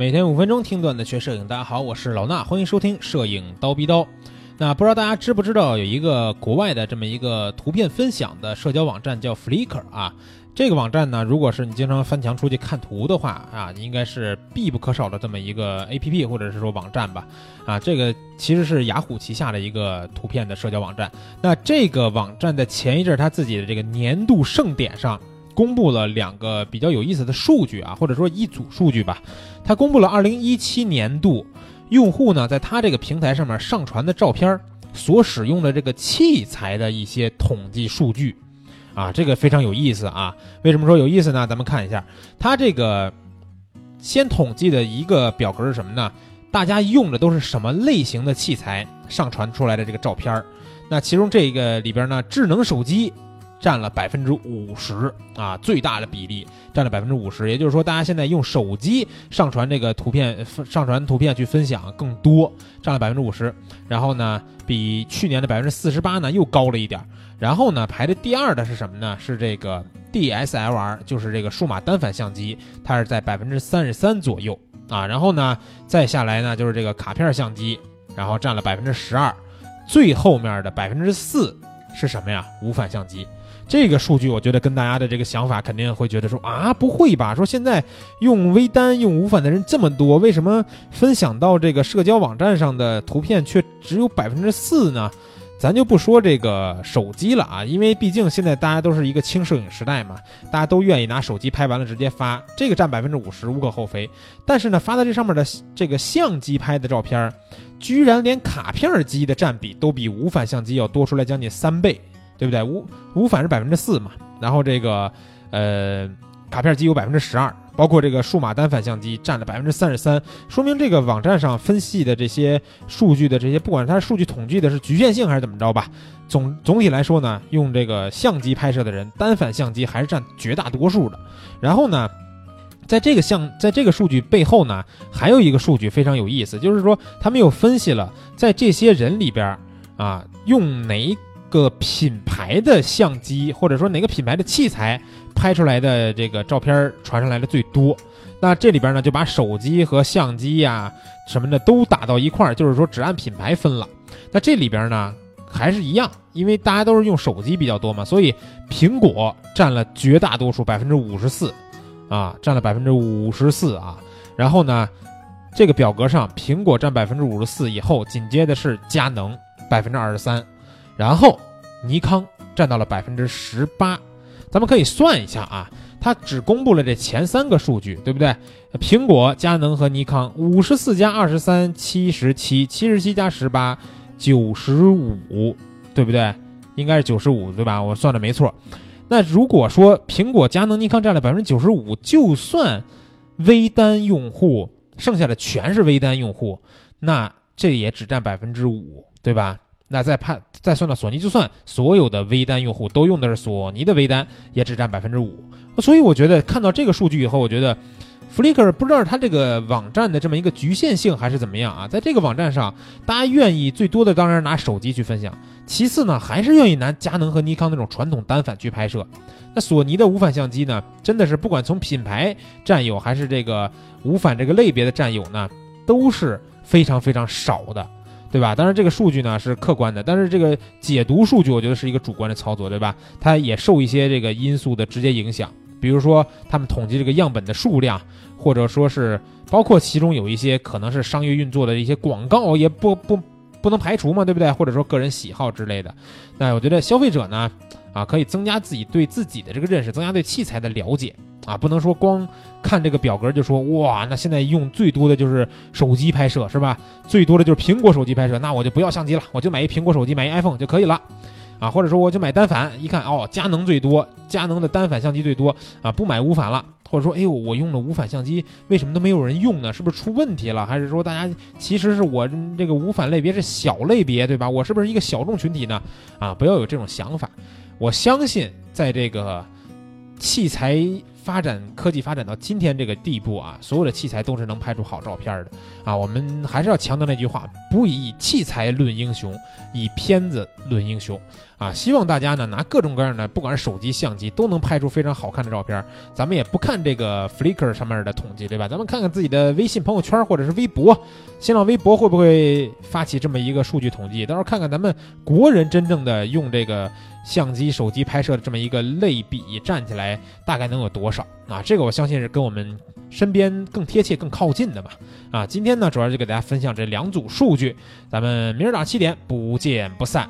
每天五分钟听段子学摄影，大家好，我是老衲，欢迎收听摄影刀逼刀。那不知道大家知不知道有一个国外的这么一个图片分享的社交网站叫 Flickr 啊？这个网站呢，如果是你经常翻墙出去看图的话啊，应该是必不可少的这么一个 APP 或者是说网站吧？啊，这个其实是雅虎旗下的一个图片的社交网站。那这个网站在前一阵他自己的这个年度盛典上。公布了两个比较有意思的数据啊，或者说一组数据吧。他公布了二零一七年度用户呢，在他这个平台上面上传的照片所使用的这个器材的一些统计数据啊，这个非常有意思啊。为什么说有意思呢？咱们看一下，他这个先统计的一个表格是什么呢？大家用的都是什么类型的器材上传出来的这个照片那其中这个里边呢，智能手机。占了百分之五十啊，最大的比例占了百分之五十，也就是说，大家现在用手机上传这个图片，上传图片去分享更多，占了百分之五十。然后呢，比去年的百分之四十八呢又高了一点。然后呢，排的第二的是什么呢？是这个 DSLR，就是这个数码单反相机，它是在百分之三十三左右啊。然后呢，再下来呢就是这个卡片相机，然后占了百分之十二。最后面的百分之四是什么呀？无反相机。这个数据，我觉得跟大家的这个想法肯定会觉得说啊，不会吧？说现在用微单、用无反的人这么多，为什么分享到这个社交网站上的图片却只有百分之四呢？咱就不说这个手机了啊，因为毕竟现在大家都是一个轻摄影时代嘛，大家都愿意拿手机拍完了直接发，这个占百分之五十无可厚非。但是呢，发在这上面的这个相机拍的照片，居然连卡片机的占比都比无反相机要多出来将近三倍。对不对？无无反是百分之四嘛，然后这个，呃，卡片机有百分之十二，包括这个数码单反相机占了百分之三十三，说明这个网站上分析的这些数据的这些，不管它数据统计的是局限性还是怎么着吧，总总体来说呢，用这个相机拍摄的人，单反相机还是占绝大多数的。然后呢，在这个相，在这个数据背后呢，还有一个数据非常有意思，就是说他们又分析了在这些人里边啊，用哪。个品牌的相机，或者说哪个品牌的器材拍出来的这个照片传上来的最多？那这里边呢，就把手机和相机呀什么的都打到一块儿，就是说只按品牌分了。那这里边呢还是一样，因为大家都是用手机比较多嘛，所以苹果占了绝大多数，百分之五十四啊，占了百分之五十四啊。然后呢，这个表格上苹果占百分之五十四以后，紧接着是佳能百分之二十三。然后，尼康占到了百分之十八，咱们可以算一下啊，它只公布了这前三个数据，对不对？苹果、佳能和尼康，五十四加二十三，七十七，七十七加十八，九十五，对不对？应该是九十五，对吧？我算的没错。那如果说苹果、佳能、尼康占了百分之九十五，就算微单用户，剩下的全是微单用户，那这也只占百分之五，对吧？那再判再算到索尼，就算所有的微单用户都用的是索尼的微单，也只占百分之五。所以我觉得看到这个数据以后，我觉得 Flickr 不知道它这个网站的这么一个局限性还是怎么样啊？在这个网站上，大家愿意最多的当然拿手机去分享，其次呢还是愿意拿佳能和尼康那种传统单反去拍摄。那索尼的无反相机呢，真的是不管从品牌占有还是这个无反这个类别的占有呢，都是非常非常少的。对吧？当然，这个数据呢是客观的，但是这个解读数据，我觉得是一个主观的操作，对吧？它也受一些这个因素的直接影响，比如说他们统计这个样本的数量，或者说是包括其中有一些可能是商业运作的一些广告，也不不不能排除嘛，对不对？或者说个人喜好之类的。那我觉得消费者呢，啊，可以增加自己对自己的这个认识，增加对器材的了解。啊，不能说光看这个表格就说哇，那现在用最多的就是手机拍摄是吧？最多的就是苹果手机拍摄，那我就不要相机了，我就买一苹果手机，买一 iPhone 就可以了，啊，或者说我就买单反，一看哦，佳能最多，佳能的单反相机最多啊，不买无反了，或者说哎呦，我用了无反相机，为什么都没有人用呢？是不是出问题了？还是说大家其实是我这个无反类别是小类别对吧？我是不是一个小众群体呢？啊，不要有这种想法，我相信在这个器材。发展科技发展到今天这个地步啊，所有的器材都是能拍出好照片的啊。我们还是要强调那句话：不以器材论英雄，以片子论英雄啊。希望大家呢拿各种各样的，不管是手机、相机，都能拍出非常好看的照片。咱们也不看这个 Flickr 上面的统计，对吧？咱们看看自己的微信朋友圈或者是微博、新浪微博会不会发起这么一个数据统计？到时候看看咱们国人真正的用这个。相机、手机拍摄的这么一个类比站起来，大概能有多少啊？这个我相信是跟我们身边更贴切、更靠近的吧。啊，今天呢，主要就给大家分享这两组数据，咱们明儿早上七点不见不散。